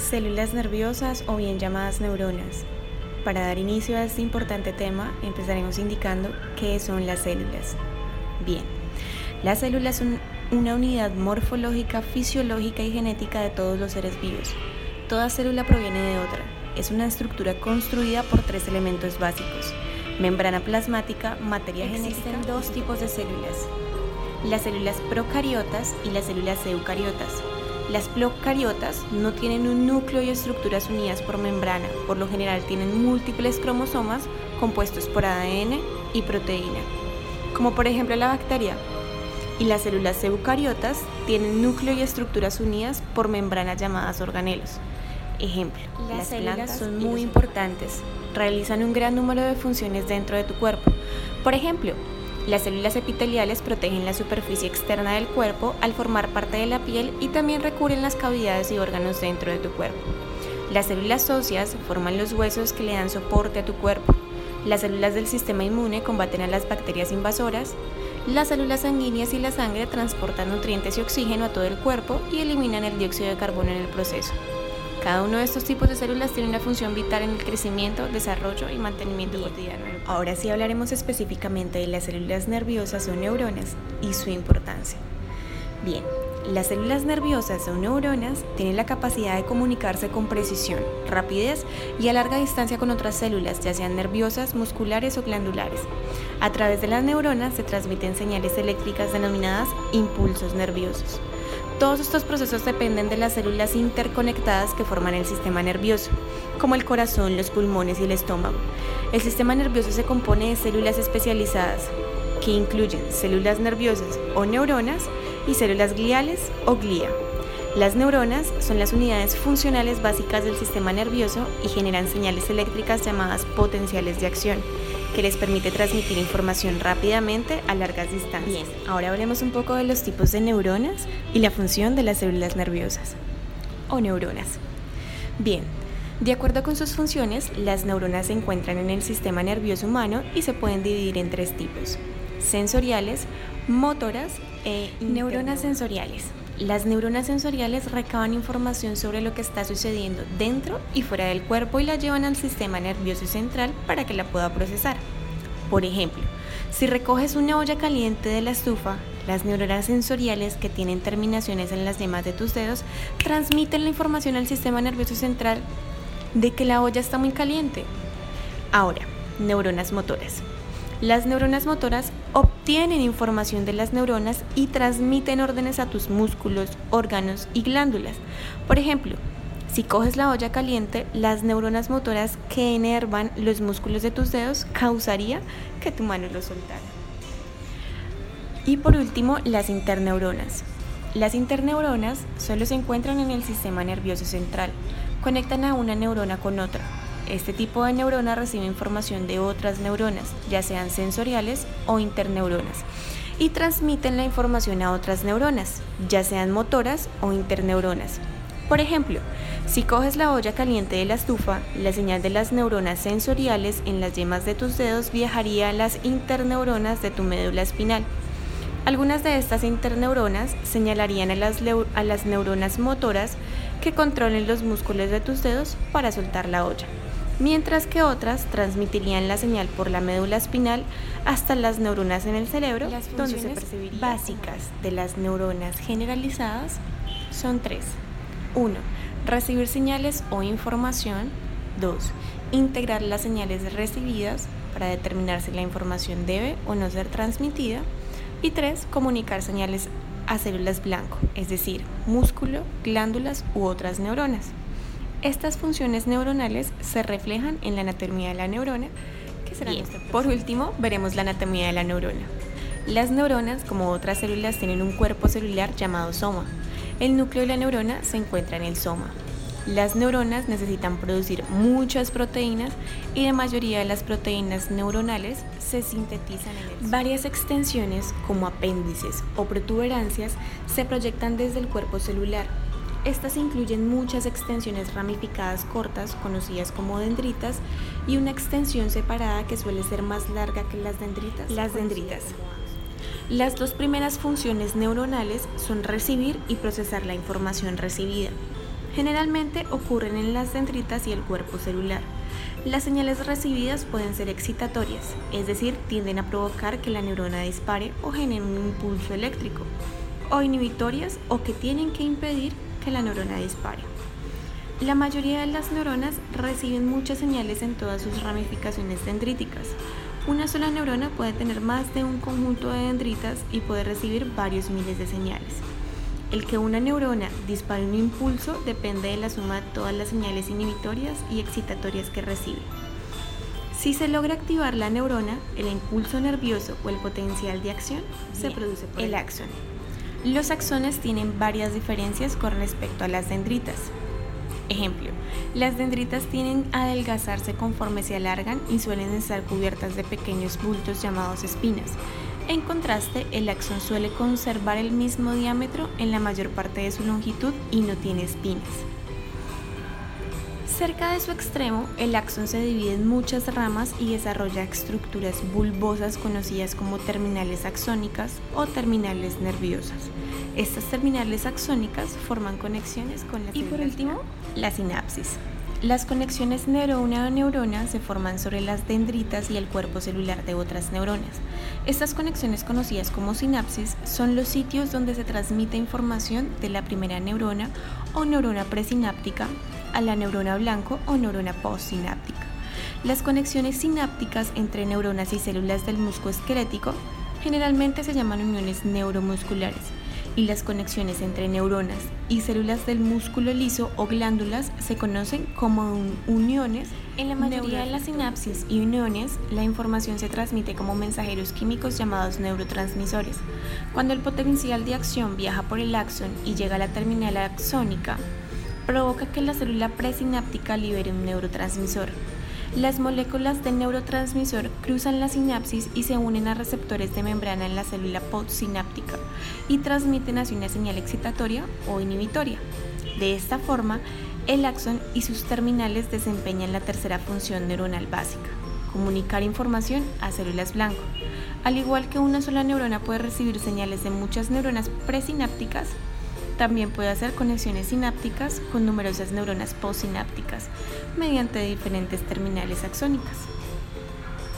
Células nerviosas o bien llamadas neuronas. Para dar inicio a este importante tema, empezaremos indicando qué son las células. Bien, las células son una unidad morfológica, fisiológica y genética de todos los seres vivos. Toda célula proviene de otra. Es una estructura construida por tres elementos básicos. Membrana plasmática, materia genética. Existen dos tipos de células. Las células procariotas y las células eucariotas. Las procariotas no tienen un núcleo y estructuras unidas por membrana, por lo general tienen múltiples cromosomas compuestos por ADN y proteína, como por ejemplo la bacteria. Y las células eucariotas tienen núcleo y estructuras unidas por membranas llamadas organelos. Ejemplo, las, células son muy importantes, realizan un gran número de funciones dentro de tu cuerpo. Por ejemplo, las células epiteliales protegen la superficie externa del cuerpo al formar parte de la piel y también recubren las cavidades y órganos dentro de tu cuerpo. Las células óseas forman los huesos que le dan soporte a tu cuerpo. Las células del sistema inmune combaten a las bacterias invasoras. Las células sanguíneas y la sangre transportan nutrientes y oxígeno a todo el cuerpo y eliminan el dióxido de carbono en el proceso. Cada uno de estos tipos de células tiene una función vital en el crecimiento, desarrollo y mantenimiento cotidiano. Ahora sí hablaremos específicamente de las células nerviosas o neuronas y su importancia. Bien, las células nerviosas o neuronas tienen la capacidad de comunicarse con precisión, rapidez y a larga distancia con otras células, ya sean nerviosas, musculares o glandulares. A través de las neuronas se transmiten señales eléctricas denominadas impulsos nerviosos. Todos estos procesos dependen de las células interconectadas que forman el sistema nervioso, como el corazón, los pulmones y el estómago. El sistema nervioso se compone de células especializadas, que incluyen células nerviosas o neuronas y células gliales o glía. Las neuronas son las unidades funcionales básicas del sistema nervioso y generan señales eléctricas llamadas potenciales de acción que les permite transmitir información rápidamente a largas distancias. Bien, ahora hablemos un poco de los tipos de neuronas y la función de las células nerviosas o neuronas. Bien, de acuerdo con sus funciones, las neuronas se encuentran en el sistema nervioso humano y se pueden dividir en tres tipos, sensoriales, motoras e neuronas sensoriales. Las neuronas sensoriales recaban información sobre lo que está sucediendo dentro y fuera del cuerpo y la llevan al sistema nervioso central para que la pueda procesar. Por ejemplo, si recoges una olla caliente de la estufa, las neuronas sensoriales que tienen terminaciones en las yemas de tus dedos transmiten la información al sistema nervioso central de que la olla está muy caliente. Ahora, neuronas motoras. Las neuronas motoras obtienen información de las neuronas y transmiten órdenes a tus músculos, órganos y glándulas. Por ejemplo, si coges la olla caliente, las neuronas motoras que enervan los músculos de tus dedos causaría que tu mano lo soltara. Y por último, las interneuronas. Las interneuronas solo se encuentran en el sistema nervioso central. Conectan a una neurona con otra, este tipo de neurona recibe información de otras neuronas, ya sean sensoriales o interneuronas, y transmiten la información a otras neuronas, ya sean motoras o interneuronas. Por ejemplo, si coges la olla caliente de la estufa, la señal de las neuronas sensoriales en las yemas de tus dedos viajaría a las interneuronas de tu médula espinal. Algunas de estas interneuronas señalarían a las, a las neuronas motoras que controlen los músculos de tus dedos para soltar la olla mientras que otras transmitirían la señal por la médula espinal hasta las neuronas en el cerebro, las donde se básicas de las neuronas generalizadas son tres. 1. Recibir señales o información. 2. Integrar las señales recibidas para determinar si la información debe o no ser transmitida. Y 3. Comunicar señales a células blanco, es decir, músculo, glándulas u otras neuronas. Estas funciones neuronales se reflejan en la anatomía de la neurona, que será Por último, veremos la anatomía de la neurona. Las neuronas, como otras células, tienen un cuerpo celular llamado soma. El núcleo de la neurona se encuentra en el soma. Las neuronas necesitan producir muchas proteínas y la mayoría de las proteínas neuronales se sintetizan en el Varias extensiones, como apéndices o protuberancias, se proyectan desde el cuerpo celular estas incluyen muchas extensiones ramificadas cortas, conocidas como dendritas, y una extensión separada que suele ser más larga que las dendritas. Las dendritas. Las dos primeras funciones neuronales son recibir y procesar la información recibida. Generalmente ocurren en las dendritas y el cuerpo celular. Las señales recibidas pueden ser excitatorias, es decir, tienden a provocar que la neurona dispare o genere un impulso eléctrico, o inhibitorias o que tienen que impedir que la neurona dispare. La mayoría de las neuronas reciben muchas señales en todas sus ramificaciones dendríticas. Una sola neurona puede tener más de un conjunto de dendritas y puede recibir varios miles de señales. El que una neurona dispare un impulso depende de la suma de todas las señales inhibitorias y excitatorias que recibe. Si se logra activar la neurona, el impulso nervioso o el potencial de acción se produce por el axón. Los axones tienen varias diferencias con respecto a las dendritas. Ejemplo, las dendritas tienen a adelgazarse conforme se alargan y suelen estar cubiertas de pequeños bultos llamados espinas. En contraste, el axón suele conservar el mismo diámetro en la mayor parte de su longitud y no tiene espinas. Cerca de su extremo, el axón se divide en muchas ramas y desarrolla estructuras bulbosas conocidas como terminales axónicas o terminales nerviosas. Estas terminales axónicas forman conexiones con las Y por último, la sinapsis. Las conexiones neurona a neurona se forman sobre las dendritas y el cuerpo celular de otras neuronas. Estas conexiones conocidas como sinapsis son los sitios donde se transmite información de la primera neurona o neurona presináptica a la neurona blanco o neurona postsináptica. Las conexiones sinápticas entre neuronas y células del músculo esquelético generalmente se llaman uniones neuromusculares y las conexiones entre neuronas y células del músculo liso o glándulas se conocen como uniones. En la mayoría de las sinapsis y uniones, la información se transmite como mensajeros químicos llamados neurotransmisores. Cuando el potencial de acción viaja por el axón y llega a la terminal axónica, provoca que la célula presináptica libere un neurotransmisor. Las moléculas del neurotransmisor cruzan la sinapsis y se unen a receptores de membrana en la célula postsináptica y transmiten así una señal excitatoria o inhibitoria. De esta forma, el axón y sus terminales desempeñan la tercera función neuronal básica, comunicar información a células blanco. Al igual que una sola neurona puede recibir señales de muchas neuronas presinápticas, también puede hacer conexiones sinápticas con numerosas neuronas postsinápticas mediante diferentes terminales axónicas.